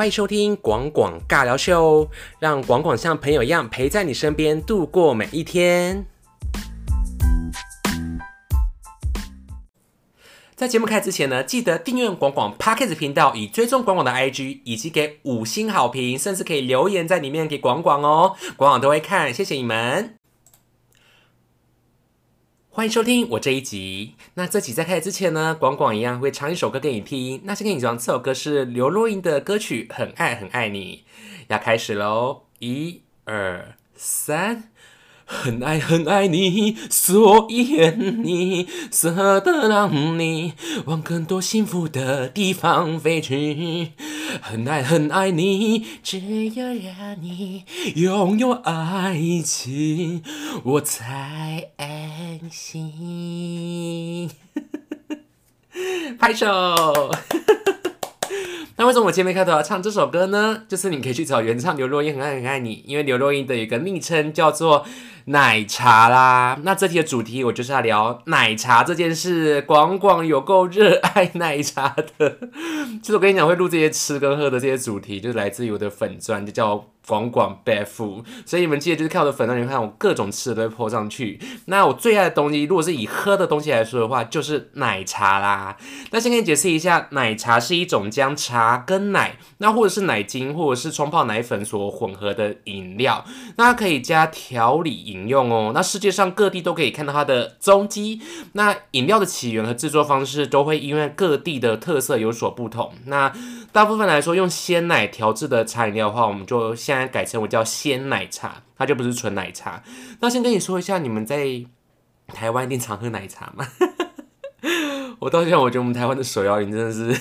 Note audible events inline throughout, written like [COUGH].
欢迎收听广广尬聊秀，让广广像朋友一样陪在你身边度过每一天。在节目开始之前呢，记得订阅广广 Podcast 频道，以追踪广广的 IG，以及给五星好评，甚至可以留言在里面给广广哦，广广都会看，谢谢你们。欢迎收听我这一集。那这集在开始之前呢，广广一样会唱一首歌给你听。那先给你讲，这首歌是刘若英的歌曲《很爱很爱你》。要开始喽，一、二、三。很爱很爱你，所以愿你舍得让你往更多幸福的地方飞去。很爱很爱你，只有让你拥有爱情，我才安心。拍手。那为什么我前面开头要唱这首歌呢？就是你可以去找原唱刘若英《很爱很爱你》，因为刘若英的一个昵称叫做奶茶啦。那这题的主题我就是要聊奶茶这件事。广广有够热爱奶茶的，其实我跟你讲，会录这些吃跟喝的这些主题，就是来自于我的粉钻，就叫。广广 buff，所以你们记得就是看我的粉钻，你们看我各种吃的都会泼上去。那我最爱的东西，如果是以喝的东西来说的话，就是奶茶啦。那先跟你解释一下，奶茶是一种将茶跟奶，那或者是奶精或者是冲泡奶粉所混合的饮料。那它可以加调理饮用哦。那世界上各地都可以看到它的踪迹。那饮料的起源和制作方式都会因为各地的特色有所不同。那大部分来说，用鲜奶调制的茶饮料的话，我们就现在改成为叫鲜奶茶，它就不是纯奶茶。那先跟你说一下，你们在台湾一定常喝奶茶吗？我到现在我觉得我们台湾的手摇饮真的是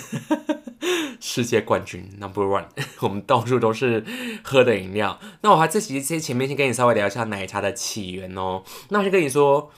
[LAUGHS] 世界冠军 number one，[LAUGHS] 我们到处都是喝的饮料。那我还这其实前面先跟你稍微聊一下奶茶的起源哦。那我先跟你说。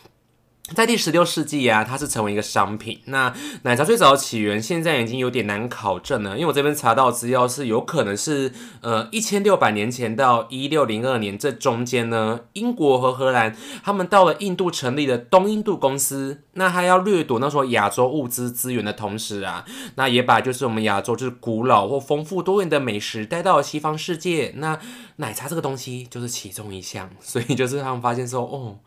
在第十六世纪啊，它是成为一个商品。那奶茶最早的起源现在已经有点难考证了，因为我这边查到资料是有可能是呃一千六百年前到一六零二年这中间呢，英国和荷兰他们到了印度成立的东印度公司，那还要掠夺那时候亚洲物资资源的同时啊，那也把就是我们亚洲就是古老或丰富多元的美食带到了西方世界。那奶茶这个东西就是其中一项，所以就是他们发现说，哦，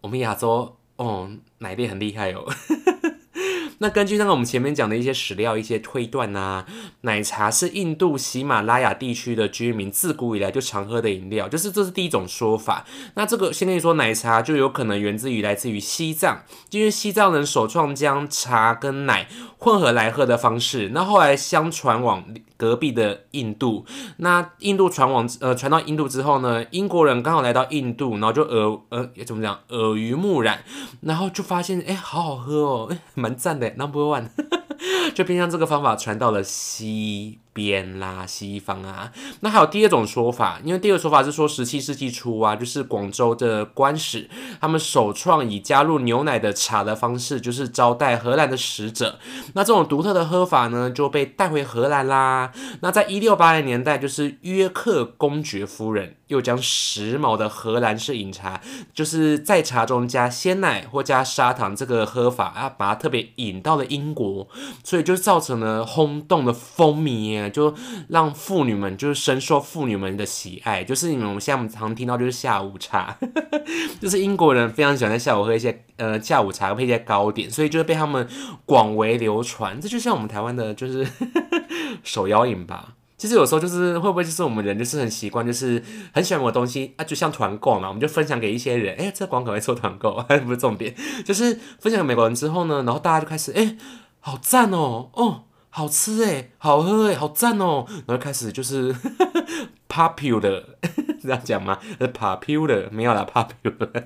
我们亚洲。哦，奶力很厉害哦。[LAUGHS] 那根据那个我们前面讲的一些史料、一些推断呐，奶茶是印度喜马拉雅地区的居民自古以来就常喝的饮料，就是这是第一种说法。那这个先跟你说，奶茶就有可能源自于来自于西藏，因为西藏人首创将茶跟奶混合来喝的方式。那后来相传往隔壁的印度，那印度传往呃传到印度之后呢，英国人刚好来到印度，然后就耳呃怎么讲耳濡目染，然后就发现哎好好喝哦，蛮赞的。Number one，[LAUGHS] 就偏向这个方法传到了西边啦，西方啊。那还有第二种说法，因为第二个说法是说十七世纪初啊，就是广州的官使他们首创以加入牛奶的茶的方式，就是招待荷兰的使者。那这种独特的喝法呢，就被带回荷兰啦。那在一六八零年代，就是约克公爵夫人。又将时髦的荷兰式饮茶，就是在茶中加鲜奶或加砂糖这个喝法啊，把它特别引到了英国，所以就造成了轰动的风靡，就让妇女们就是深受妇女们的喜爱。就是你们我们现在常听到就是下午茶，[LAUGHS] 就是英国人非常喜欢在下午喝一些呃下午茶配一些糕点，所以就被他们广为流传。这就像我们台湾的就是 [LAUGHS] 手摇饮吧。其实有时候就是会不会就是我们人就是很习惯，就是很喜欢某东西啊，就像团购嘛，我们就分享给一些人，哎，这广告会做团购，[LAUGHS] 不是重点，就是分享给美国人之后呢，然后大家就开始，哎，好赞哦，哦，好吃哎，好喝哎，好赞哦，然后开始就是 [LAUGHS] popular [LAUGHS] 这样讲吗？是 popular 没有啦，popular，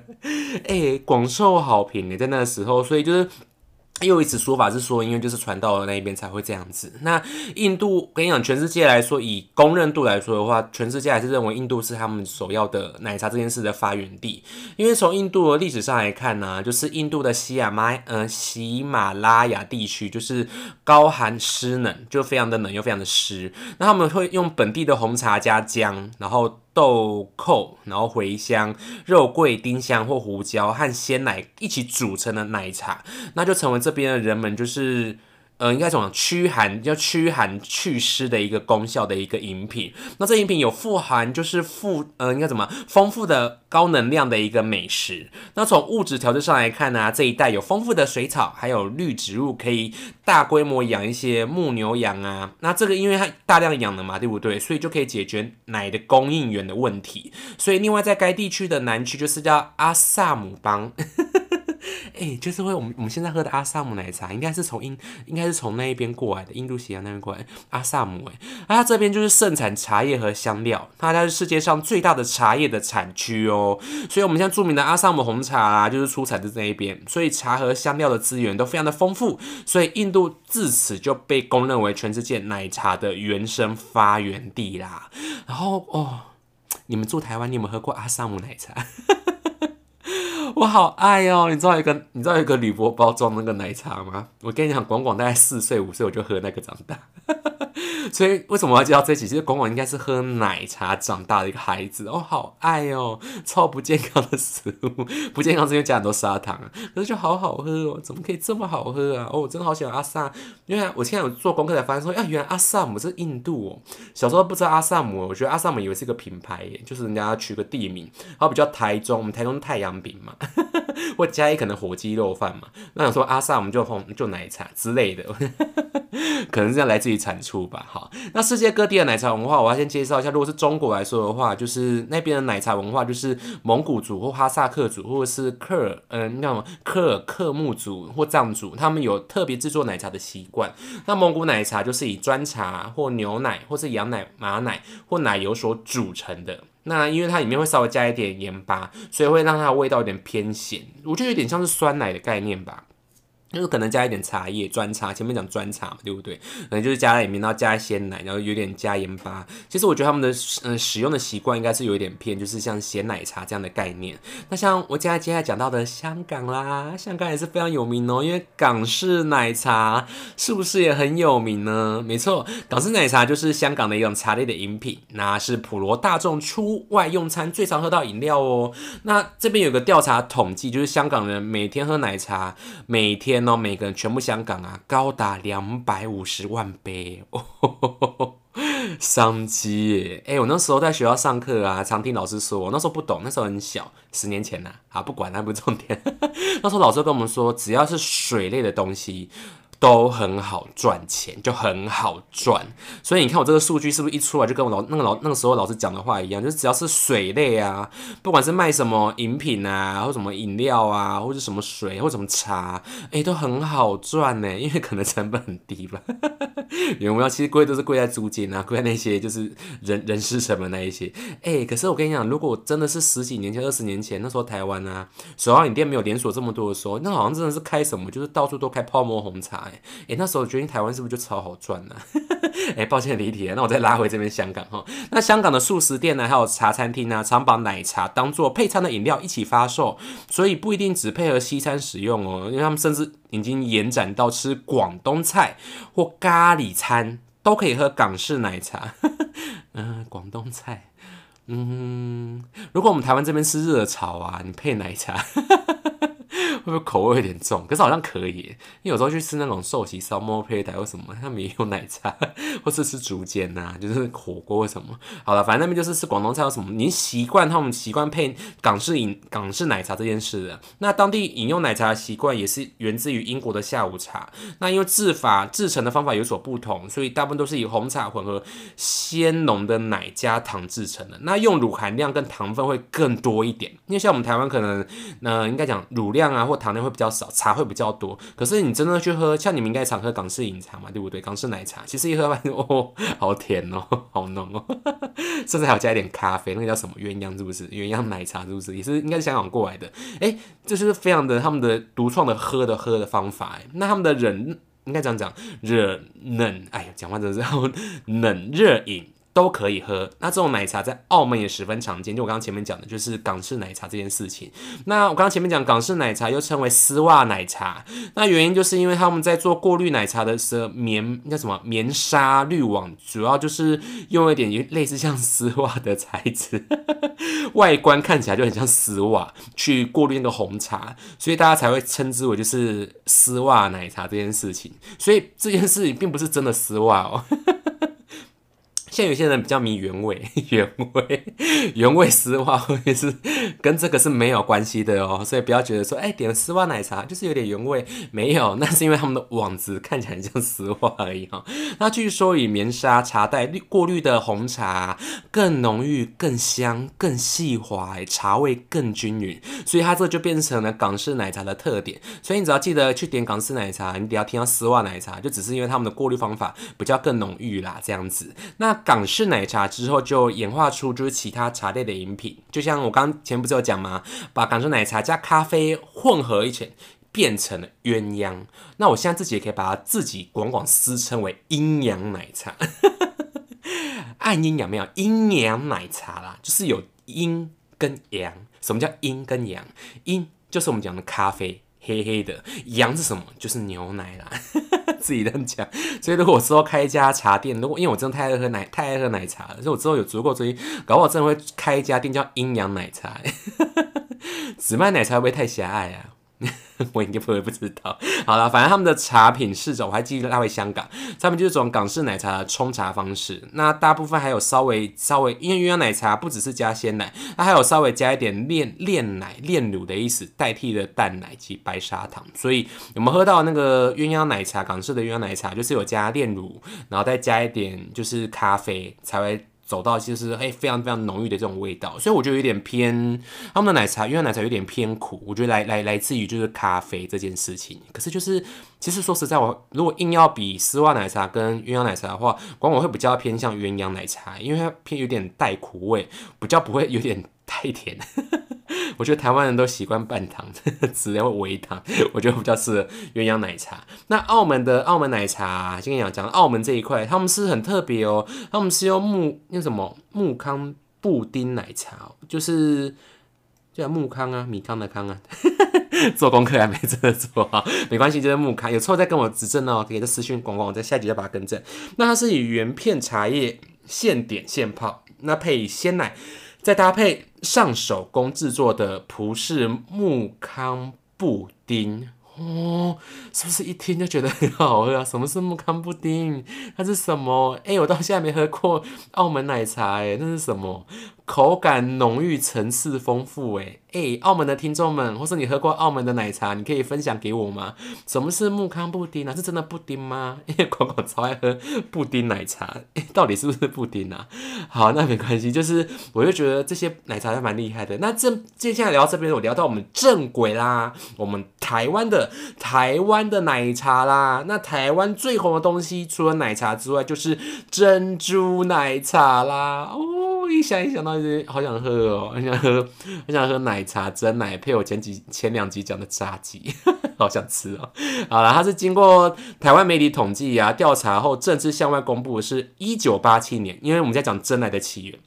哎，广受好评你在那个时候，所以就是。又一次说法是说，因为就是传到了那一边才会这样子。那印度跟你讲，全世界来说，以公认度来说的话，全世界还是认为印度是他们首要的奶茶这件事的发源地。因为从印度的历史上来看呢，就是印度的西亚马呃喜马拉雅地区，就是高寒湿冷，就非常的冷又非常的湿。那他们会用本地的红茶加姜，然后。豆蔻，然后茴香、肉桂、丁香或胡椒和鲜奶一起组成的奶茶，那就成为这边的人们就是呃，应该讲驱寒，叫驱寒祛湿的一个功效的一个饮品。那这饮品有富含，就是富，呃，应该怎么丰富的高能量的一个美食。那从物质条件上来看呢，这一带有丰富的水草，还有绿植物，可以大规模养一些牧牛羊啊。那这个因为它大量养的嘛，对不对？所以就可以解决奶的供应源的问题。所以另外在该地区的南区就是叫阿萨姆邦。哎，就是会我们我们现在喝的阿萨姆奶茶，应该是从印，应该是从那一边过来的，印度西亚那边过来。阿萨姆，哎，它这边就是盛产茶叶和香料，它是世界上最大的茶叶的产区哦。所以，我们现在著名的阿萨姆红茶啊，就是出产自这一边，所以茶和香料的资源都非常的丰富。所以，印度自此就被公认为全世界奶茶的原生发源地啦。然后，哦，你们住台湾，你有没有喝过阿萨姆奶茶？[LAUGHS] 我好爱哦！你知道一个你知道一个铝箔包装那个奶茶吗？我跟你讲，广广大概四岁五岁我就喝那个长大。[LAUGHS] 所以为什么我要介绍这期？其实广广应该是喝奶茶长大的一个孩子哦，好爱哦，超不健康的食物，[LAUGHS] 不健康是因为加很多砂糖，可是就好好喝哦，怎么可以这么好喝啊？哦，我真的好喜欢阿萨，因为我现在有做功课才发现说，啊，原来阿萨姆是印度哦，小时候不知道阿萨姆，我觉得阿萨姆以为是一个品牌耶，就是人家取个地名，然后比较台中，我们台中太阳饼嘛，[LAUGHS] 或加一可能火鸡肉饭嘛，那想说阿萨姆就红就奶茶之类的，[LAUGHS] 可能是要来自于产出吧，好。那世界各地的奶茶文化，我要先介绍一下。如果是中国来说的话，就是那边的奶茶文化，就是蒙古族或哈萨克族，或者是克，嗯，那什么克尔克木族或藏族，他们有特别制作奶茶的习惯。那蒙古奶茶就是以砖茶或牛奶，或是羊奶、马奶或奶油所组成的。那因为它里面会稍微加一点盐巴，所以会让它味道有点偏咸。我觉得有点像是酸奶的概念吧。就是可能加一点茶叶，砖茶，前面讲砖茶嘛，对不对？可能就是加在里面，然后加鲜奶，然后有点加盐巴。其实我觉得他们的嗯使用的习惯应该是有一点偏，就是像咸奶茶这样的概念。那像我接下来接下来讲到的香港啦，香港也是非常有名哦，因为港式奶茶是不是也很有名呢？没错，港式奶茶就是香港的一种茶类的饮品，那是普罗大众出外用餐最常喝到饮料哦。那这边有个调查统计，就是香港人每天喝奶茶，每天。那每个人全部香港啊，高达两百五十万杯，[LAUGHS] 商机耶！哎，我那时候在学校上课啊，常听老师说，我那时候不懂，那时候很小，十年前呐，啊，不管那不重点。[LAUGHS] 那时候老师跟我们说，只要是水类的东西。都很好赚钱，就很好赚。所以你看我这个数据是不是一出来就跟我老那个老那个时候老师讲的话一样？就是只要是水类啊，不管是卖什么饮品啊，或什么饮料啊，或者什么水或什么茶，哎，都很好赚呢。因为可能成本很低吧。[LAUGHS] 有没有？其实贵都是贵在租金啊，贵在那些就是人人事成本那一些。哎，可是我跟你讲，如果真的是十几年前、二十年前，那时候台湾啊，手摇饮店没有连锁这么多的时候，那好像真的是开什么，就是到处都开泡沫红茶。哎，那时候决定台湾是不是就超好赚呢？[LAUGHS] 哎，抱歉离题了，那我再拉回这边香港哈。那香港的素食店呢，还有茶餐厅呢，常把奶茶当做配餐的饮料一起发售，所以不一定只配合西餐使用哦，因为他们甚至已经延展到吃广东菜或咖喱餐都可以喝港式奶茶。[LAUGHS] 嗯，广东菜，嗯，如果我们台湾这边吃热炒啊，你配奶茶。[LAUGHS] 会不会口味有点重？可是好像可以，因为有时候去吃那种寿喜烧、摸胚台或什么，他们也有奶茶，或是吃竹煎呐，就是火锅什么。好了，反正那边就是吃广东菜有什么，您习惯他们习惯配港式饮、港式奶茶这件事的。那当地饮用奶茶的习惯也是源自于英国的下午茶。那因为制法制成的方法有所不同，所以大部分都是以红茶混合鲜浓的奶加糖制成的。那用乳含量跟糖分会更多一点，因为像我们台湾可能，呃，应该讲乳量啊或糖量会比较少，茶会比较多。可是你真的去喝，像你们应该常喝港式饮茶嘛，对不对？港式奶茶其实一喝完哦，好甜哦，好浓哦，甚至还要加一点咖啡，那个叫什么鸳鸯是不是？鸳鸯奶茶是不是？也是应该是香港过来的。哎，这就是非常的他们的独创的喝的喝的方法。哎，那他们的人应该这样讲，热冷，哎呀，讲话真是 [LAUGHS] 冷热饮。都可以喝。那这种奶茶在澳门也十分常见，就我刚刚前面讲的，就是港式奶茶这件事情。那我刚刚前面讲港式奶茶又称为丝袜奶茶，那原因就是因为他们在做过滤奶茶的时候，棉叫什么棉纱滤网，主要就是用一点类似像丝袜的材质，[LAUGHS] 外观看起来就很像丝袜，去过滤那个红茶，所以大家才会称之为就是丝袜奶茶这件事情。所以这件事情并不是真的丝袜哦。现在有些人比较迷原味，[LAUGHS] 原味原味丝袜或者是跟这个是没有关系的哦，所以不要觉得说，哎，点了丝袜奶茶就是有点原味，没有，[LAUGHS] 那是因为他们的网子看起来像丝袜而已哈。那据说以棉纱茶袋滤过滤的红茶更浓郁、更香、更细滑，茶味更均匀，所以它这就变成了港式奶茶的特点。所以你只要记得去点港式奶茶，你只要听到丝袜奶茶，就只是因为他们的过滤方法比较更浓郁啦，这样子。那港式奶茶之后就演化出就是其他茶类的饮品，就像我刚前不是有讲吗？把港式奶茶加咖啡混合一起，变成了鸳鸯。那我现在自己也可以把它自己广广私称为阴阳奶茶，按阴阳没有？阴阳奶茶啦，就是有阴跟阳。什么叫阴跟阳？阴就是我们讲的咖啡。黑黑的阳是什么？就是牛奶啦，自己这样讲。[LAUGHS] 所以如果我之后开一家茶店，如果因为我真的太爱喝奶，太爱喝奶茶了，所以我之后有足够资金，搞不好真的会开一家店叫阴阳奶茶。[LAUGHS] 只卖奶茶会不会太狭隘啊？[LAUGHS] 我应该不会不知道。好了，反正他们的茶品试着我还记得拉回香港，他们就是这种港式奶茶的冲茶方式。那大部分还有稍微稍微，因为鸳鸯奶茶不只是加鲜奶，它还有稍微加一点炼炼奶、炼乳的意思，代替了淡奶及白砂糖。所以我们喝到那个鸳鸯奶茶，港式的鸳鸯奶茶就是有加炼乳，然后再加一点就是咖啡才会。走到就是哎非常非常浓郁的这种味道，所以我觉得有点偏他们的奶茶，因为奶茶有点偏苦，我觉得来来来自于就是咖啡这件事情。可是就是其实说实在，我如果硬要比丝袜奶茶跟鸳鸯奶茶的话，管我会比较偏向鸳鸯奶茶，因为它偏有点带苦味，比较不会有点太甜。[LAUGHS] 我觉得台湾人都习惯半糖，[LAUGHS] 只要微糖，[LAUGHS] 我觉得比较适合鸳鸯奶茶。那澳门的澳门奶茶，先跟你讲讲澳门这一块，他们是很特别哦，他们是用木那什么木糠布丁奶茶，就是叫木糠啊，米糠的糠啊。做功课还没真的做好，没关系，就是木糠，有错再跟我指正哦，可以在私讯广广，我在下集再把它更正。那它是以原片茶叶现点现泡，那配鲜奶。再搭配上手工制作的葡式木糠布丁。哦，是不是一听就觉得很好喝啊？什么是木糠布丁？它是什么？哎，我到现在没喝过澳门奶茶，哎，那是什么？口感浓郁，层次丰富，哎哎，澳门的听众们，或是你喝过澳门的奶茶，你可以分享给我吗？什么是木糠布丁啊？是真的布丁吗？[LAUGHS] 因为广广超爱喝布丁奶茶，到底是不是布丁啊？好，那没关系，就是我就觉得这些奶茶还蛮厉害的。那这接下来聊到这边，我聊到我们正轨啦，我们台湾的。台湾的奶茶啦，那台湾最红的东西除了奶茶之外，就是珍珠奶茶啦。哦，一想一想到就好想喝哦，很想喝，很想喝奶茶真奶配我前几前两集讲的炸鸡，[LAUGHS] 好想吃哦。好了，它是经过台湾媒体统计啊调查后正式向外公布，是一九八七年，因为我们在讲真奶的起源。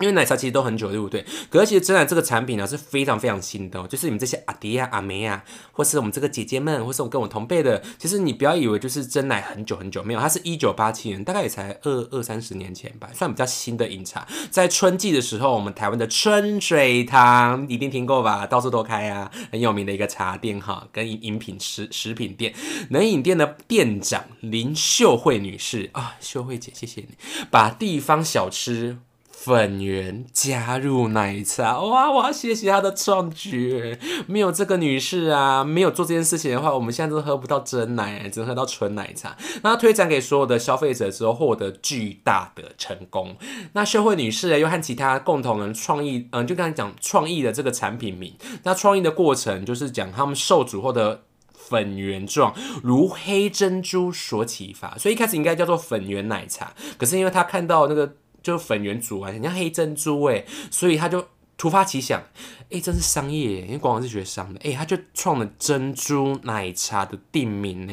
因为奶茶其实都很久，对不对？可是其实真奶这个产品呢是非常非常新的，就是你们这些阿迪啊、阿梅啊，或是我们这个姐姐们，或是我跟我同辈的，其实你不要以为就是真奶很久很久，没有，它是一九八七年，大概也才二二三十年前吧，算比较新的饮茶。在春季的时候，我们台湾的春水堂一定听过吧？到处都开啊，很有名的一个茶店哈，跟饮品食食品店，冷饮店的店长林秀慧女士啊，秀慧姐，谢谢你把地方小吃。粉圆加入奶茶，哇！我要谢谢她的创举。没有这个女士啊，没有做这件事情的话，我们现在都喝不到真奶，只能喝到纯奶茶。那推展给所有的消费者之后，获得巨大的成功。那秀慧女士又和其他共同人创意，嗯，就刚才讲创意的这个产品名。那创意的过程就是讲他们受煮后的粉圆状，如黑珍珠所启发，所以一开始应该叫做粉圆奶茶。可是因为他看到那个。就粉圆煮完很像黑珍珠哎，所以他就突发奇想，哎，真是商业，因为广广是学商的，哎，他就创了珍珠奶茶的定名呢。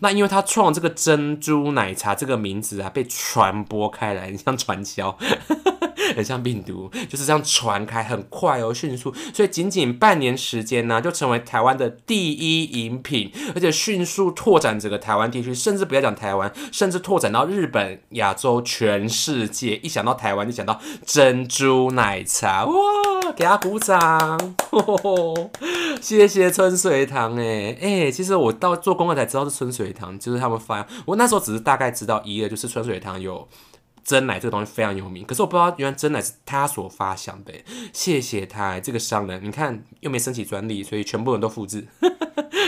那因为他创这个珍珠奶茶这个名字啊，被传播开来，你像传销。很像病毒，就是这样传开，很快哦，迅速，所以仅仅半年时间呢，就成为台湾的第一饮品，而且迅速拓展整个台湾地区，甚至不要讲台湾，甚至拓展到日本、亚洲、全世界。一想到台湾，就想到珍珠奶茶，哇，给他鼓掌，谢谢春水堂，哎哎，其实我到做功课才知道是春水堂，就是他们发，我那时候只是大概知道一个，就是春水堂有。真奶这个东西非常有名，可是我不知道原来真奶是他所发想的，谢谢他这个商人，你看又没申请专利，所以全部人都复制。[LAUGHS]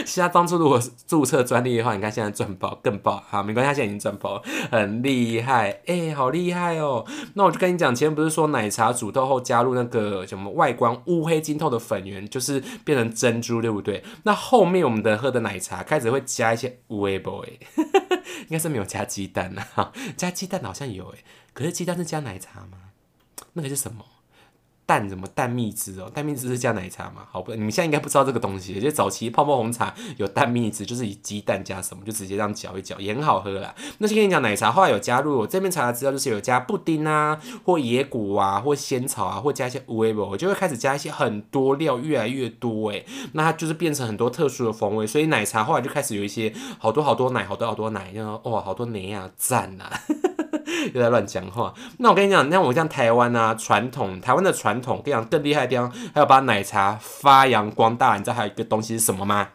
其他当初如果注册专利的话，你看现在赚爆更爆，好没关系，他现在已经赚爆，很厉害，哎，好厉害哦。那我就跟你讲，前面不是说奶茶煮透后加入那个什么外观乌黑晶透的粉圆，就是变成珍珠，对不对？那后面我们的喝的奶茶开始会加一些乌黑 boy，应应该是没有加鸡蛋啊，[LAUGHS] 加鸡蛋好像有哎。可是鸡蛋是加奶茶吗？那个是什么？蛋什么蛋蜜汁哦？蛋蜜汁是加奶茶吗？好不，你们现在应该不知道这个东西。就早期泡沫红茶有蛋蜜汁，就是以鸡蛋加什么，就直接这样搅一搅，也很好喝啦。那先跟你讲奶茶，后来有加入我这边查的资料，就是有加布丁啊，或野果啊，或仙草啊，或加一些乌龟我就会开始加一些很多料，越来越多诶。那它就是变成很多特殊的风味，所以奶茶后来就开始有一些好多好多奶，好多好多奶，然后哇，好多奶啊，赞呐！[LAUGHS] 又在乱讲话。那我跟你讲，那我像台湾啊，传统台湾的传统，跟你讲更厉害的地方，还有把奶茶发扬光大。你知道还有一个东西是什么吗？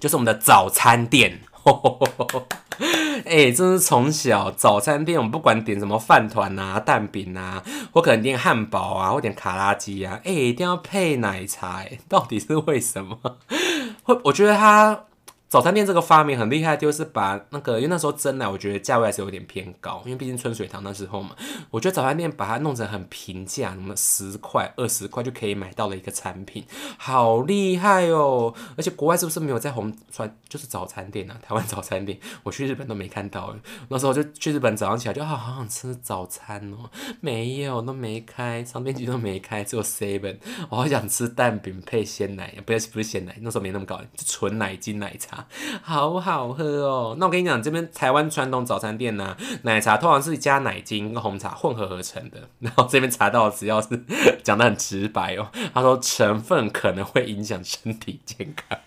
就是我们的早餐店。[LAUGHS] 哎，真是从小早餐店，我们不管点什么饭团啊、蛋饼啊，或可能点汉堡啊，或点卡拉鸡啊，哎，一定要配奶茶。到底是为什么？[LAUGHS] 会，我觉得它。早餐店这个发明很厉害，就是把那个，因为那时候真奶，我觉得价位还是有点偏高，因为毕竟春水堂那时候嘛，我觉得早餐店把它弄成很平价，什么十块、二十块就可以买到的一个产品，好厉害哦！而且国外是不是没有在红川，就是早餐店啊？台湾早餐店，我去日本都没看到。那时候就去日本，早上起来就好好想吃早餐哦，没有，都没开，商店街都没开，只有 seven。我好想吃蛋饼配鲜奶，不是不是鲜奶，那时候没那么高，就纯奶精奶茶。[LAUGHS] 好好喝哦！那我跟你讲，这边台湾传统早餐店呢，奶茶通常是加奶精跟红茶混合而成的。[LAUGHS] 然后这边查到，只要是 [LAUGHS] 讲的很直白哦，他说成分可能会影响身体健康。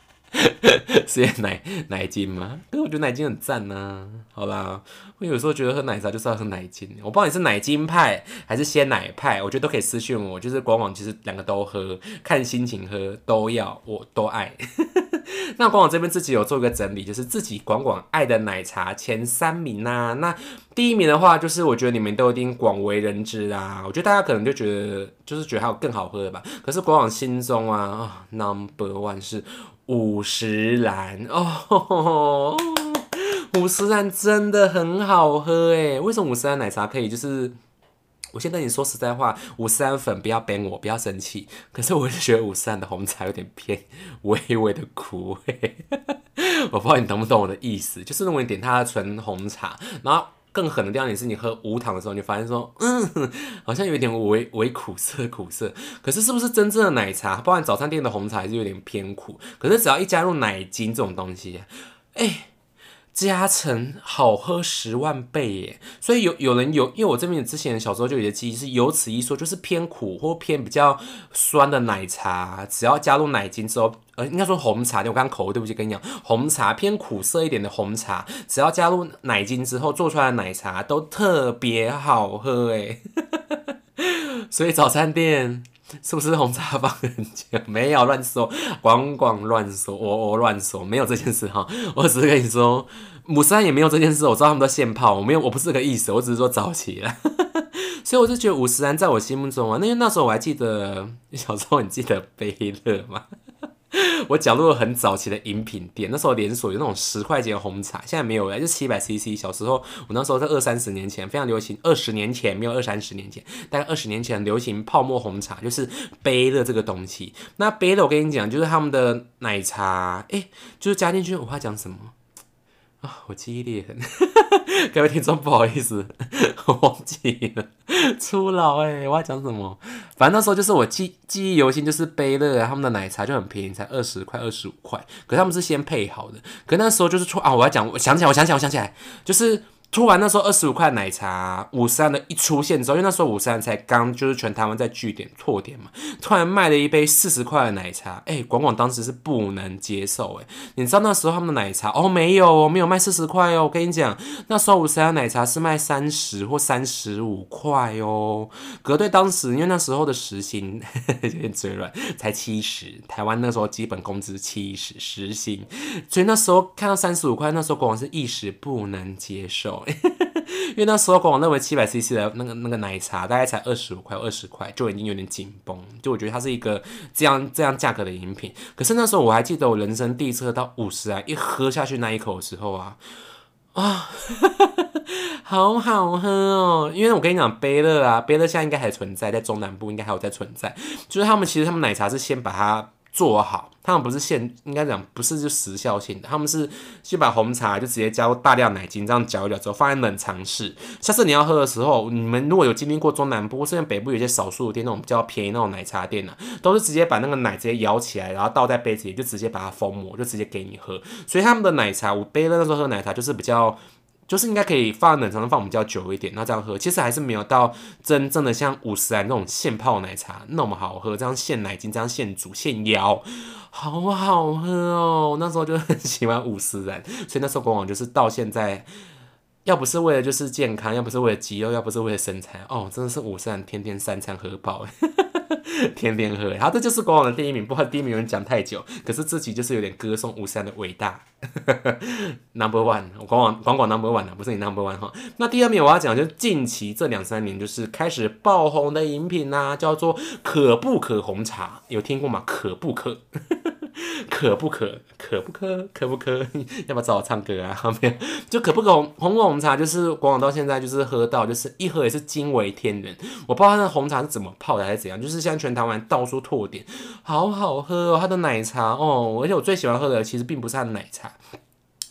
是奶奶精吗？可是我觉得奶精很赞呐。好啦，我有时候觉得喝奶茶就是要喝奶精。我不知道你是奶精派还是鲜奶派，我觉得都可以私信我。就是官网其实两个都喝，看心情喝都要，我都爱。[LAUGHS] 那官网这边自己有做一个整理，就是自己广广爱的奶茶前三名呐。那第一名的话，就是我觉得你们都一定广为人知啊。我觉得大家可能就觉得，就是觉得还有更好喝的吧。可是官网心中啊，Number One 是。五十兰哦，[LAUGHS] 五十兰真的很好喝诶。为什么五十兰奶茶可以？就是我先跟你说实在话，五十兰粉不要 ban 我，不要生气。可是我是觉得五十兰的红茶有点偏微微的苦味，[LAUGHS] 我不知道你懂不懂我的意思。就是如果你点它的纯红茶，然后。更狠的地方也是，你喝无糖的时候，你发现说，嗯，好像有一点微微苦涩，苦涩。可是是不是真正的奶茶，包含早餐店的红茶，还是有点偏苦？可是只要一加入奶精这种东西，哎。加成好喝十万倍耶！所以有有人有，因为我这边之前小时候就有些记忆，是有此一说，就是偏苦或偏比较酸的奶茶，只要加入奶精之后，呃，应该说红茶，我刚刚口误对不起，跟你讲，红茶偏苦涩一点的红茶，只要加入奶精之后做出来的奶茶都特别好喝哎！[LAUGHS] 所以早餐店。是不是红茶放很久？[LAUGHS] 没有乱说，广广乱说，我我乱说，没有这件事哈。我只是跟你说，五十也没有这件事。我知道他们都现泡，我没有，我不是这个意思，我只是说早期了。[LAUGHS] 所以我就觉得五十安在我心目中啊，那因为那时候我还记得 [LAUGHS] 小时候，你记得贝乐吗？[LAUGHS] 我角落很早期的饮品店，那时候连锁有那种十块钱红茶，现在没有了，就七百 CC。小时候我那时候在二三十年前非常流行，二十年前没有二三十年前，大概二十年前流行泡沫红茶，就是杯的这个东西。那杯的我跟你讲，就是他们的奶茶，哎，就是加进去，我要讲什么？啊，我记忆力很，各位听众不好意思，我忘记了，初老哎，我要讲什么？反正那时候就是我记记忆犹新，就是杯乐他们的奶茶就很便宜，才二十块、二十五块，可是他们是先配好的，可那时候就是初啊，我要讲，我想起来，我想起来，我想起来，就是。突然那时候二十五块奶茶五十安的一出现之后，因为那时候五十安才刚就是全台湾在据点拓点嘛，突然卖了一杯四十块的奶茶，哎，广广当时是不能接受，哎，你知道那时候他们的奶茶哦没有，没有卖四十块哦，我跟你讲，那时候五十安奶茶是卖三十或三十五块哦，隔对当时因为那时候的时薪 [LAUGHS] 有点嘴软，才七十，台湾那时候基本工资七十时薪，所以那时候看到三十五块，那时候广广是一时不能接受。[LAUGHS] 因为那时候，我认为七百 CC 的那个那个奶茶大概才二十五块、二十块，就已经有点紧绷。就我觉得它是一个这样这样价格的饮品。可是那时候我还记得，我人生第一次喝到五十啊，一喝下去那一口的时候啊，啊，[LAUGHS] 好好喝哦！因为我跟你讲，杯乐啊，杯乐现在应该还存在，在中南部应该还有在存在。就是他们其实他们奶茶是先把它。做好，他们不是现应该讲不是就时效性的，他们是先把红茶就直接加入大量奶精，这样搅一搅之后放在冷藏室。下次你要喝的时候，你们如果有经历过中南部，甚至北部有些少数店那种比较便宜那种奶茶店呢，都是直接把那个奶直接摇起来，然后倒在杯子里，就直接把它封膜，就直接给你喝。所以他们的奶茶，我杯了那时候喝奶茶就是比较。就是应该可以放冷藏放比较久一点，那这样喝其实还是没有到真正的像五十兰那种现泡奶茶那么好喝。这样现奶精，这样现煮现摇，好好喝哦。那时候就很喜欢五十兰，所以那时候往往就是到现在，要不是为了就是健康，要不是为了肌肉，要不是为了身材，哦，真的是五十兰天天三餐喝饱。[LAUGHS] 天天喝，好，这就是国王的第一名。不过第一名有人讲太久，可是自己就是有点歌颂吴三的伟大。[LAUGHS] Number one，广广广广 Number one 啊，不是你 Number one 哈。那第二名我要讲，就近期这两三年就是开始爆红的饮品呐，叫做可不可红茶，有听过吗？可不可？[LAUGHS] 可不可？可不可？可不可？[LAUGHS] 要不要找我唱歌啊？[LAUGHS] 没有，就可不可红红红茶，就是广广到现在就是喝到，就是一喝也是惊为天人。我不知道它的红茶是怎么泡的还是怎样，就是像全台湾到处拓点，好好喝哦，它的奶茶哦，而且我最喜欢喝的其实并不是它的奶茶。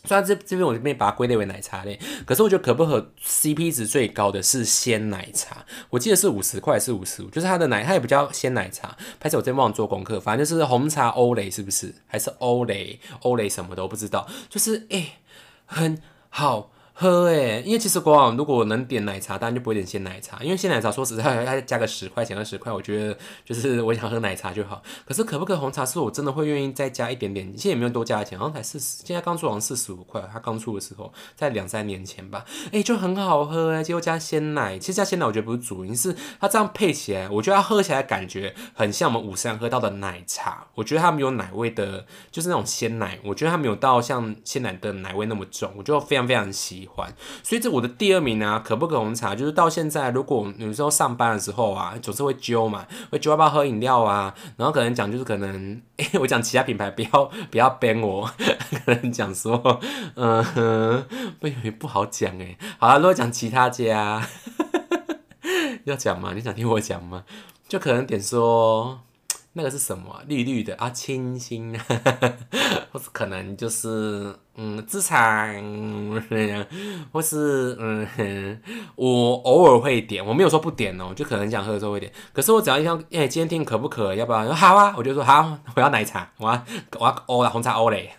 虽然这这边我这边把它归类为奶茶类，可是我觉得可不可 CP 值最高的是鲜奶茶，我记得是五十块是五十五，就是它的奶它也不叫鲜奶茶，拍手我真忘了做功课，反正就是红茶欧蕾是不是？还是欧蕾欧蕾什么都不知道，就是诶很好。喝诶，因为其实国王如果能点奶茶，当然就不会点鲜奶茶，因为鲜奶茶说实在，它加个十块钱二十块，我觉得就是我想喝奶茶就好。可是可不可红茶是我真的会愿意再加一点点，现在也没有多加钱，好像才四十，现在刚出好像四十五块，它刚出的时候在两三年前吧，哎就很好喝诶，结果加鲜奶，其实加鲜奶我觉得不是主因，是它这样配起来，我觉得它喝起来感觉很像我们五十喝到的奶茶，我觉得它没有奶味的，就是那种鲜奶，我觉得它没有到像鲜奶的奶味那么重，我就非常非常喜。所以这我的第二名呢，可不可红茶？就是到现在，如果有时候上班的时候啊，总是会揪嘛，会揪要不要喝饮料啊？然后可能讲就是可能，[LAUGHS] 我讲其他品牌不要不要 ban 我，[LAUGHS] 可能讲说，嗯，哼不不好讲哎。好了，如果讲其他家，[LAUGHS] 要讲吗？你想听我讲吗？就可能点说。那个是什么？绿绿的啊，清新，[LAUGHS] 或是可能就是嗯，资产，[LAUGHS] 或是嗯，我偶尔会点，我没有说不点哦，就可能想喝的时候会点。可是我只要一想，哎，今天听可不可？要不要？好啊，我就说好，我要奶茶，我要我要欧了红茶欧嘞，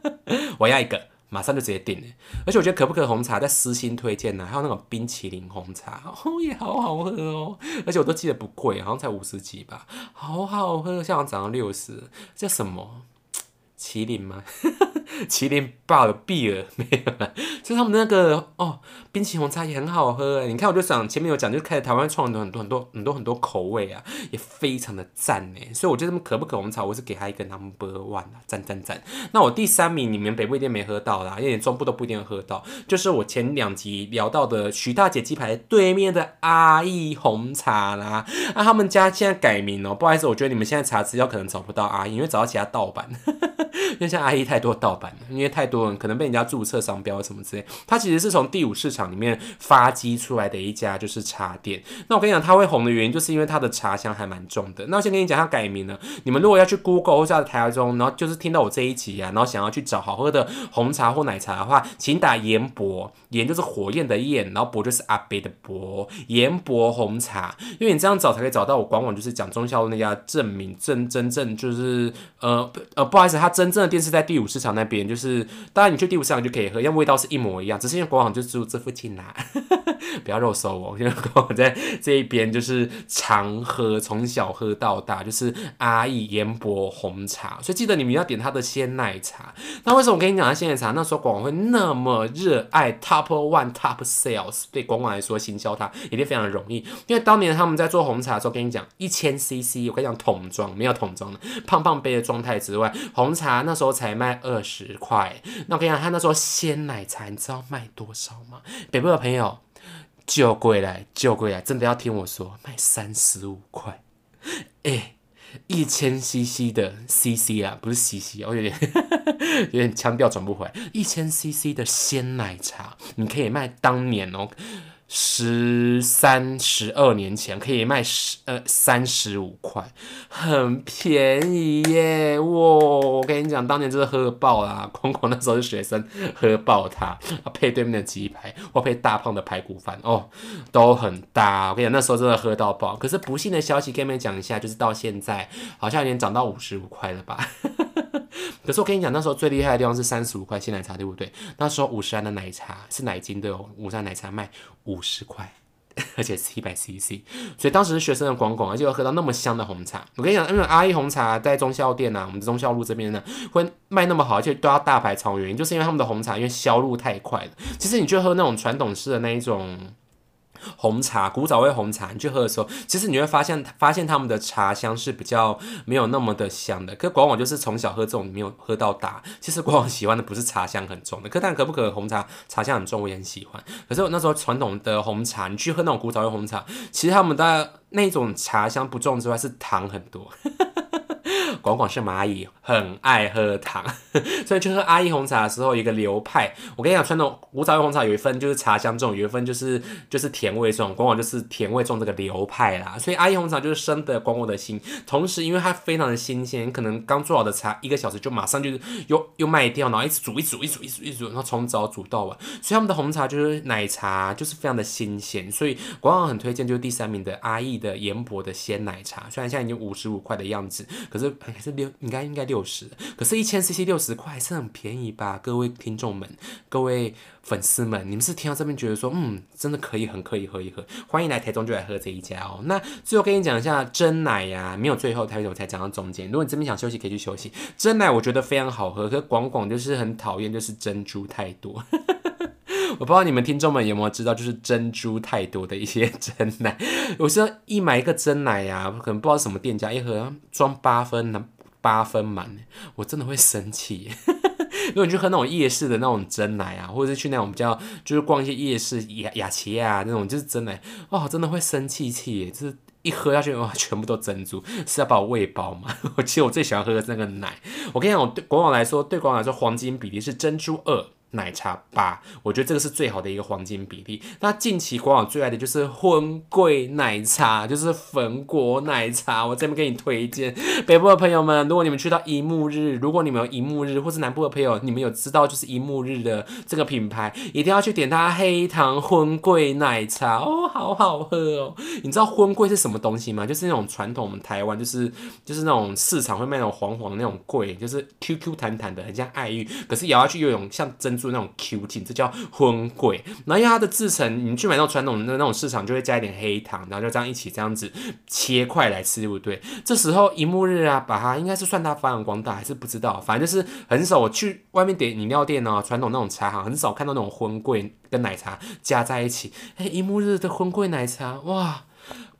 [LAUGHS] 我要一个。马上就直接订了，而且我觉得可不可红茶在私心推荐呢？还有那种冰淇淋红茶，哦也好好喝哦，而且我都记得不贵，好像才五十几吧，好好喝，像我涨到六十，叫什么？麒麟吗？[LAUGHS] 麒麟爆的碧尔没有了，[LAUGHS] 就他们那个哦，冰淇淋红茶也很好喝哎。你看，我就想前面有讲，就开始台湾创很多很多很多很多口味啊，也非常的赞哎。所以我觉得他们可不可红茶，我是给他一个 number one 啊，赞赞赞。那我第三名，你们北部一定没喝到啦，因为中部都不一定喝到，就是我前两集聊到的徐大姐鸡排对面的阿义红茶啦。那他们家现在改名哦，不好意思，我觉得你们现在查资料可能找不到阿义，因为找到其他盗版。[LAUGHS] 因为像阿姨太多盗版因为太多人可能被人家注册商标什么之类。它其实是从第五市场里面发迹出来的一家就是茶店。那我跟你讲，它会红的原因就是因为它的茶香还蛮重的。那我先跟你讲，它改名了。你们如果要去 Google 或者在台中，然后就是听到我这一集啊，然后想要去找好喝的红茶或奶茶的话，请打盐博，盐就是火焰的焰，然后博就是阿北的博，盐博红茶。因为你这样找才可以找到我官网，就是讲中孝路那家证明真真正就是呃呃不好意思，它真正的店是在第五市场那边，就是当然你去第五市场就可以喝，因为味道是一模一样，只是因为国王就住这附近啦，[LAUGHS] 不要肉搜我，因为官网在这一边就是常喝，从小喝到大，就是阿义盐博红茶，所以记得你们要点他的鲜奶茶。那为什么我跟你讲他鲜奶茶那时候广会那么热爱 Top One Top Sales？对广广来说，行销它一定非常容易，因为当年他们在做红茶的时候，跟你讲一千 CC，我跟你讲桶装没有桶装的胖胖杯的状态之外，红茶那时候才卖二十块。那我跟你讲，他那时候鲜奶茶你知道卖多少吗？北部的朋友叫过来叫过来，真的要听我说，卖三十五块。哎，一千 CC 的 CC 啊，不是 CC，我有点 [LAUGHS] 有点腔调转不回来。一千 CC 的鲜奶茶，你可以卖当年哦。十三、十二年前可以卖十呃三十五块，很便宜耶！哇，我跟你讲，当年真的喝爆啦！[LAUGHS] 光光那时候是学生，喝爆它，配对面的鸡排或配大胖的排骨饭哦，都很搭。我跟你讲，那时候真的喝到爆。可是不幸的消息跟你们讲一下，就是到现在好像已经涨到五十五块了吧？可是我跟你讲，那时候最厉害的地方是三十五块鲜奶茶，对不对？那时候五十安的奶茶是奶精的哦，五十安奶茶卖五十块，[LAUGHS] 而且是一百 CC，所以当时学生的广广，而且要喝到那么香的红茶。我跟你讲，因为阿姨红茶在中校店呐，我们中校路这边呢会卖那么好，而且都要大排长龙原因，就是因为他们的红茶因为销路太快了。其实你就喝那种传统式的那一种。红茶，古早味红茶，你去喝的时候，其实你会发现，发现他们的茶香是比较没有那么的香的。可广网就是从小喝这种，没有喝到大。其实广网喜欢的不是茶香很重的，可但可不可红茶茶香很重，我也很喜欢。可是我那时候传统的红茶，你去喝那种古早味红茶，其实他们的那种茶香不重之外，是糖很多。广广是蚂蚁，很爱喝糖，[LAUGHS] 所以去喝阿姨红茶的时候，一个流派。我跟你讲，传统古早味红茶有一份就是茶香重，有一份就是就是甜味重。广广就是甜味重这个流派啦，所以阿姨红茶就是深得广广的心。同时，因为它非常的新鲜，可能刚做好的茶一个小时就马上就是又又卖掉，然后一直煮一煮一煮一煮一煮，然后从早煮到晚。所以他们的红茶就是奶茶，就是非常的新鲜。所以广广很推荐，就是第三名的阿姨的盐博的鲜奶茶。虽然现在已经五十五块的样子，可是。还是六，应该应该六十，可是，一千 CC 六十块是很便宜吧？各位听众们，各位粉丝们，你们是听到这边觉得说，嗯，真的可以，很可以喝一喝，欢迎来台中就来喝这一家哦。那最后跟你讲一下真奶呀，没有最后，台中才讲到中间。如果你这边想休息，可以去休息。真奶我觉得非常好喝，可广广就是很讨厌，就是珍珠太多。[LAUGHS] 我不知道你们听众们有没有知道，就是珍珠太多的一些 [LAUGHS] 真奶。有时候一买一个真奶呀，可能不知道什么店家一盒装八分呢，八分满，我真的会生气。[LAUGHS] 如果你去喝那种夜市的那种真奶啊，或者是去那种比较就是逛一些夜市雅雅琪啊那种就是真奶，哇，真的会生气气，就是一喝下去哇，全部都珍珠，是要把我喂饱吗？我其实我最喜欢喝的那个奶。我跟你讲，我对国王来说，对国王来说，黄金比例是珍珠二。奶茶吧，我觉得这个是最好的一个黄金比例。那近期官网最爱的就是荤桂奶茶，就是粉果奶茶。我这边给你推荐，北部的朋友们，如果你们去到一木日，如果你们有一木日，或是南部的朋友，你们有知道就是一木日的这个品牌，一定要去点它黑糖荤桂奶茶哦，好好喝哦。你知道荤桂是什么东西吗？就是那种传统我们台湾，就是就是那种市场会卖那种黄黄的那种桂，就是 Q Q 弹弹的，很像爱玉，可是咬下去又有像真。做那种 Q 劲，这叫荤桂。然后因为它的制成，你去买那种传统的那种市场，就会加一点黑糖，然后就这样一起这样子切块来吃，对不对？这时候一幕日啊，把它应该是算它发扬光大，还是不知道，反正就是很少。我去外面点饮料店呢，传统那种茶行，很少看到那种荤桂跟奶茶加在一起。哎，一幕日的荤桂奶茶，哇！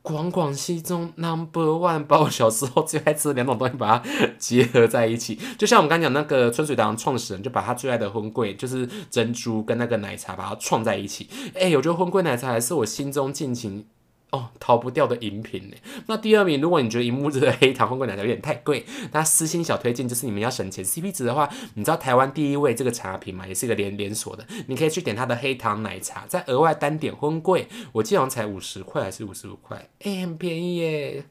广广西中 number one，把我小时候最爱吃的两种东西把它结合在一起，就像我们刚讲那个春水堂创始人就把他最爱的荤桂，就是珍珠跟那个奶茶把它创在一起。哎，我觉得荤桂奶茶还是我心中尽情哦，逃不掉的饮品呢。那第二名，如果你觉得银幕子的黑糖混桂奶茶有点太贵，那私心小推荐就是你们要省钱 CP 值的话，你知道台湾第一位这个茶品嘛，也是一个连连锁的，你可以去点它的黑糖奶茶，再额外单点荤桂，我记得好像才五十块还是五十五块，哎，很便宜耶。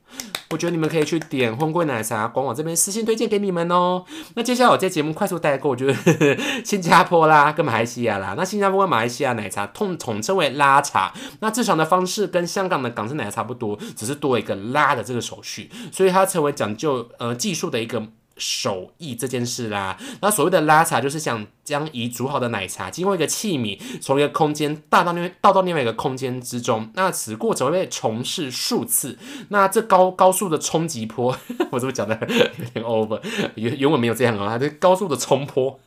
我觉得你们可以去点荤桂奶茶，官网这边私信推荐给你们哦。那接下来我这节目快速带过，就是新加坡啦，跟马来西亚啦。那新加坡跟马来西亚奶茶统统称为拉茶，那制成的方式跟香港的港式奶茶差不多，只是多一个拉的这个手续，所以它成为讲究呃技术的一个。手艺这件事啦，那所谓的拉茶就是像将已煮好的奶茶经过一个器皿从一个空间倒到另倒到另外一个空间之中，那此过程会被重试数次，那这高高速的冲击波，[LAUGHS] 我是不是讲的有点 over？原原文没有这样啊，它是高速的冲波，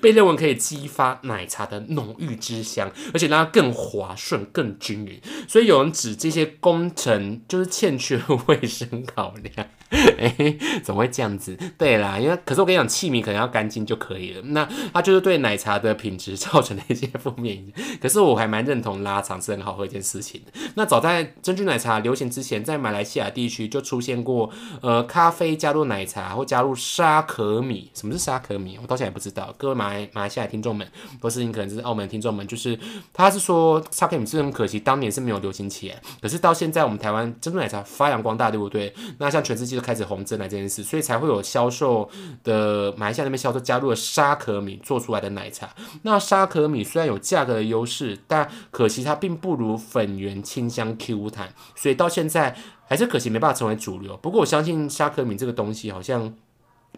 被认为可以激发奶茶的浓郁之香，而且让它更滑顺、更均匀，所以有人指这些工程就是欠缺卫生考量。[LAUGHS] 哎，怎么会这样子？对啦，因为可是我跟你讲，器皿可能要干净就可以了。那它就就是对奶茶的品质 [LAUGHS] 造成的一些负面影响。可是我还蛮认同拉长是很好喝一件事情的。那早在珍珠奶茶流行之前，在马来西亚地区就出现过，呃，咖啡加入奶茶或加入沙可米。什么是沙可米？我到现在也不知道。各位马来马来西亚听众们，或是你可能是澳门听众们，就是他是说沙可米是很可惜，当年是没有流行起来。可是到现在我们台湾珍珠奶茶发扬光大，对不对？那像全世界。都开始红真奶这件事，所以才会有销售的马来西亚那边销售加入了沙可米做出来的奶茶。那沙可米虽然有价格的优势，但可惜它并不如粉圆清香 Q 弹，所以到现在还是可惜没办法成为主流。不过我相信沙可米这个东西好像。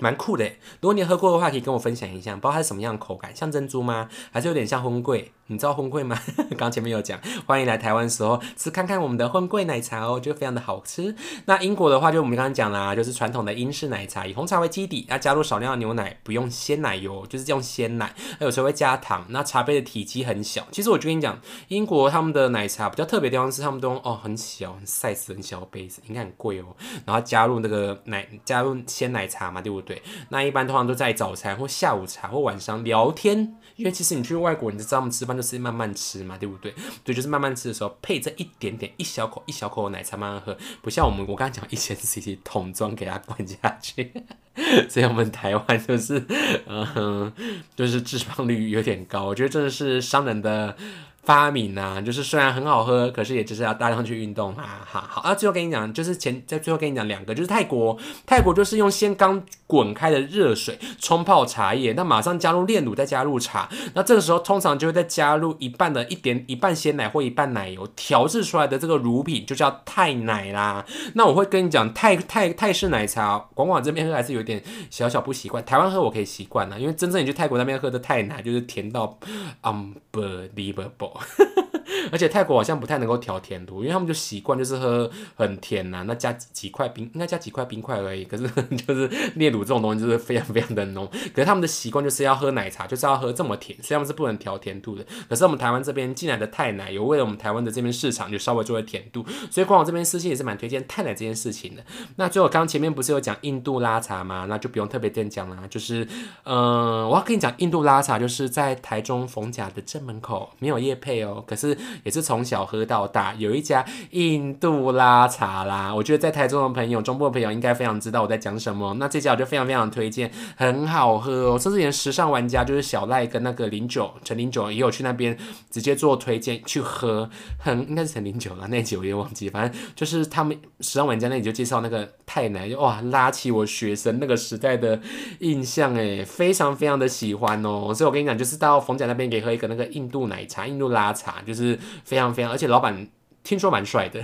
蛮酷的，如果你喝过的话，可以跟我分享一下，不知道它是什么样的口感，像珍珠吗？还是有点像烘桂？你知道烘桂吗？[LAUGHS] 刚前面有讲，欢迎来台湾的时候吃看看我们的烘桂奶茶哦，就非常的好吃。那英国的话，就我们刚刚讲啦，就是传统的英式奶茶，以红茶为基底，要加入少量的牛奶，不用鲜奶油，就是用鲜奶，有时候会加糖。那茶杯的体积很小，其实我就跟你讲，英国他们的奶茶比较特别的地方是，他们都哦很小，很 size 很小的杯子，应该很贵哦。然后加入那个奶，加入鲜奶茶嘛，对不对？对，那一般通常都在早餐或下午茶或晚上聊天，因为其实你去外国，你就知道他们吃饭就是慢慢吃嘛，对不对？对，就是慢慢吃的时候配这一点点一小口一小口的奶茶慢慢喝，不像我们我刚才讲一千 CC 桶装给它灌下去，[LAUGHS] 所以我们台湾就是，嗯，就是脂肪率有点高，我觉得真的是商人的。发明啊，就是虽然很好喝，可是也就是要大量去运动啊。好，好，那最后跟你讲，就是前在最后跟你讲两个，就是泰国，泰国就是用先刚滚开的热水冲泡茶叶，那马上加入炼乳，再加入茶，那这个时候通常就会再加入一半的一点一半鲜奶或一半奶油调制出来的这个乳品，就叫泰奶啦。那我会跟你讲，泰泰泰式奶茶，广广这边喝还是有点小小不习惯，台湾喝我可以习惯了，因为真正你去泰国那边喝的泰奶就是甜到 unbelievable。而且泰国好像不太能够调甜度，因为他们就习惯就是喝很甜呐，那加几块冰，应该加几块冰块而已。可是 [LAUGHS] 就是炼乳这种东西就是非常非常的浓，可是他们的习惯就是要喝奶茶，就是要喝这么甜，所以他们是不能调甜度的。可是我们台湾这边进来的泰奶，有为了我们台湾的这边市场就稍微做了甜度，所以官网这边私信也是蛮推荐泰奶这件事情的。那最后刚前面不是有讲印度拉茶吗？那就不用特别再讲啦，就是嗯，我要跟你讲印度拉茶，就是在台中逢甲的正门口，没有夜配哦，可是也是从小喝到大，有一家印度拉茶啦，我觉得在台中的朋友、中部的朋友应该非常知道我在讲什么。那这家我就非常非常推荐，很好喝哦。甚至连时尚玩家就是小赖跟那个零九陈零九也有去那边直接做推荐去喝，很应该是陈零九了，那集我也忘记，反正就是他们时尚玩家那里就介绍那个太奶，哇，拉起我学生那个时代的印象哎，非常非常的喜欢哦。所以我跟你讲，就是到逢甲那边可以喝一个那个印度奶茶、印度拉茶。就是非常非常，而且老板听说蛮帅的，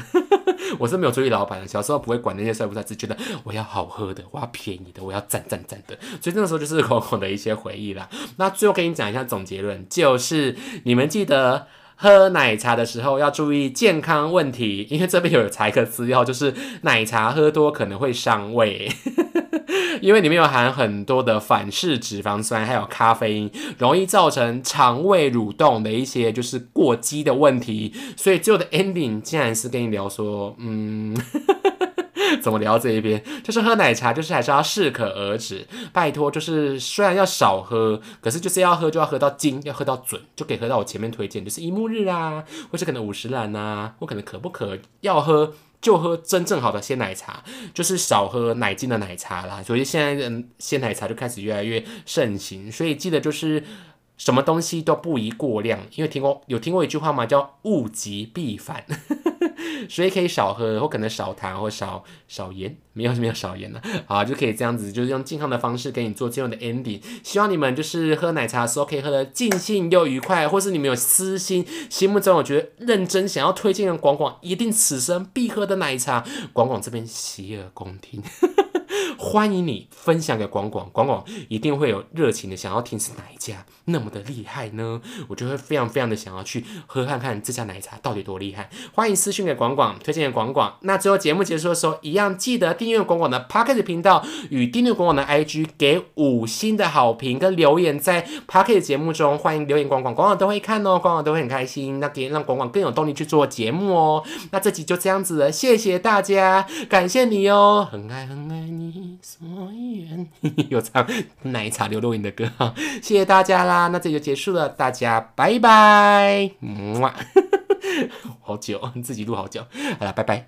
我是没有注意老板。小时候不会管那些帅不帅，只觉得我要好喝的，我要便宜的，我要赞赞赞的。所以那个时候就是口口的一些回忆啦。那最后跟你讲一下总结论，就是你们记得喝奶茶的时候要注意健康问题，因为这边有查一个资料，就是奶茶喝多可能会伤胃。[LAUGHS] 因为里面有含很多的反式脂肪酸，还有咖啡因，容易造成肠胃蠕动的一些就是过激的问题。所以最后的 ending 竟然是跟你聊说，嗯，怎么聊这一边？[LAUGHS] 就是喝奶茶，就是还是要适可而止。拜托，就是虽然要少喝，可是就是要喝就要喝到精，要喝到准，就可以喝到我前面推荐，就是一沐日啊，或是可能五十兰啊，或可能可不可要喝就喝真正好的鲜奶茶，就是少喝奶精的奶茶啦。所以现在的鲜奶茶就开始越来越盛行，所以记得就是什么东西都不宜过量，因为听过有听过一句话吗？叫物极必反。所以可以少喝，或可能少糖，或少少盐，没有没有少盐的，好就可以这样子，就是用健康的方式给你做这样的 ending。希望你们就是喝奶茶的时候可以喝的尽兴又愉快，或是你们有私心，心目中我觉得认真想要推荐的广广，一定此生必喝的奶茶，广广这边洗耳恭听。[LAUGHS] 欢迎你分享给广广，广广一定会有热情的想要听是哪一家那么的厉害呢？我就会非常非常的想要去喝看看这家奶茶到底多厉害。欢迎私讯给广广，推荐给广广。那最后节目结束的时候，一样记得订阅广广的 p o c k e t 频道与订阅广广的 IG，给五星的好评跟留言在 p o c k e t 节目中，欢迎留言广广，广广都会看哦，广广都会很开心，那给让广广更有动力去做节目哦。那这集就这样子了，谢谢大家，感谢你哦，很爱很爱你。所以有唱奶茶刘若英的歌哈。谢谢大家啦那这就结束了大家拜拜。嗯哇。[LAUGHS] 好久你自己录好久。好啦拜拜。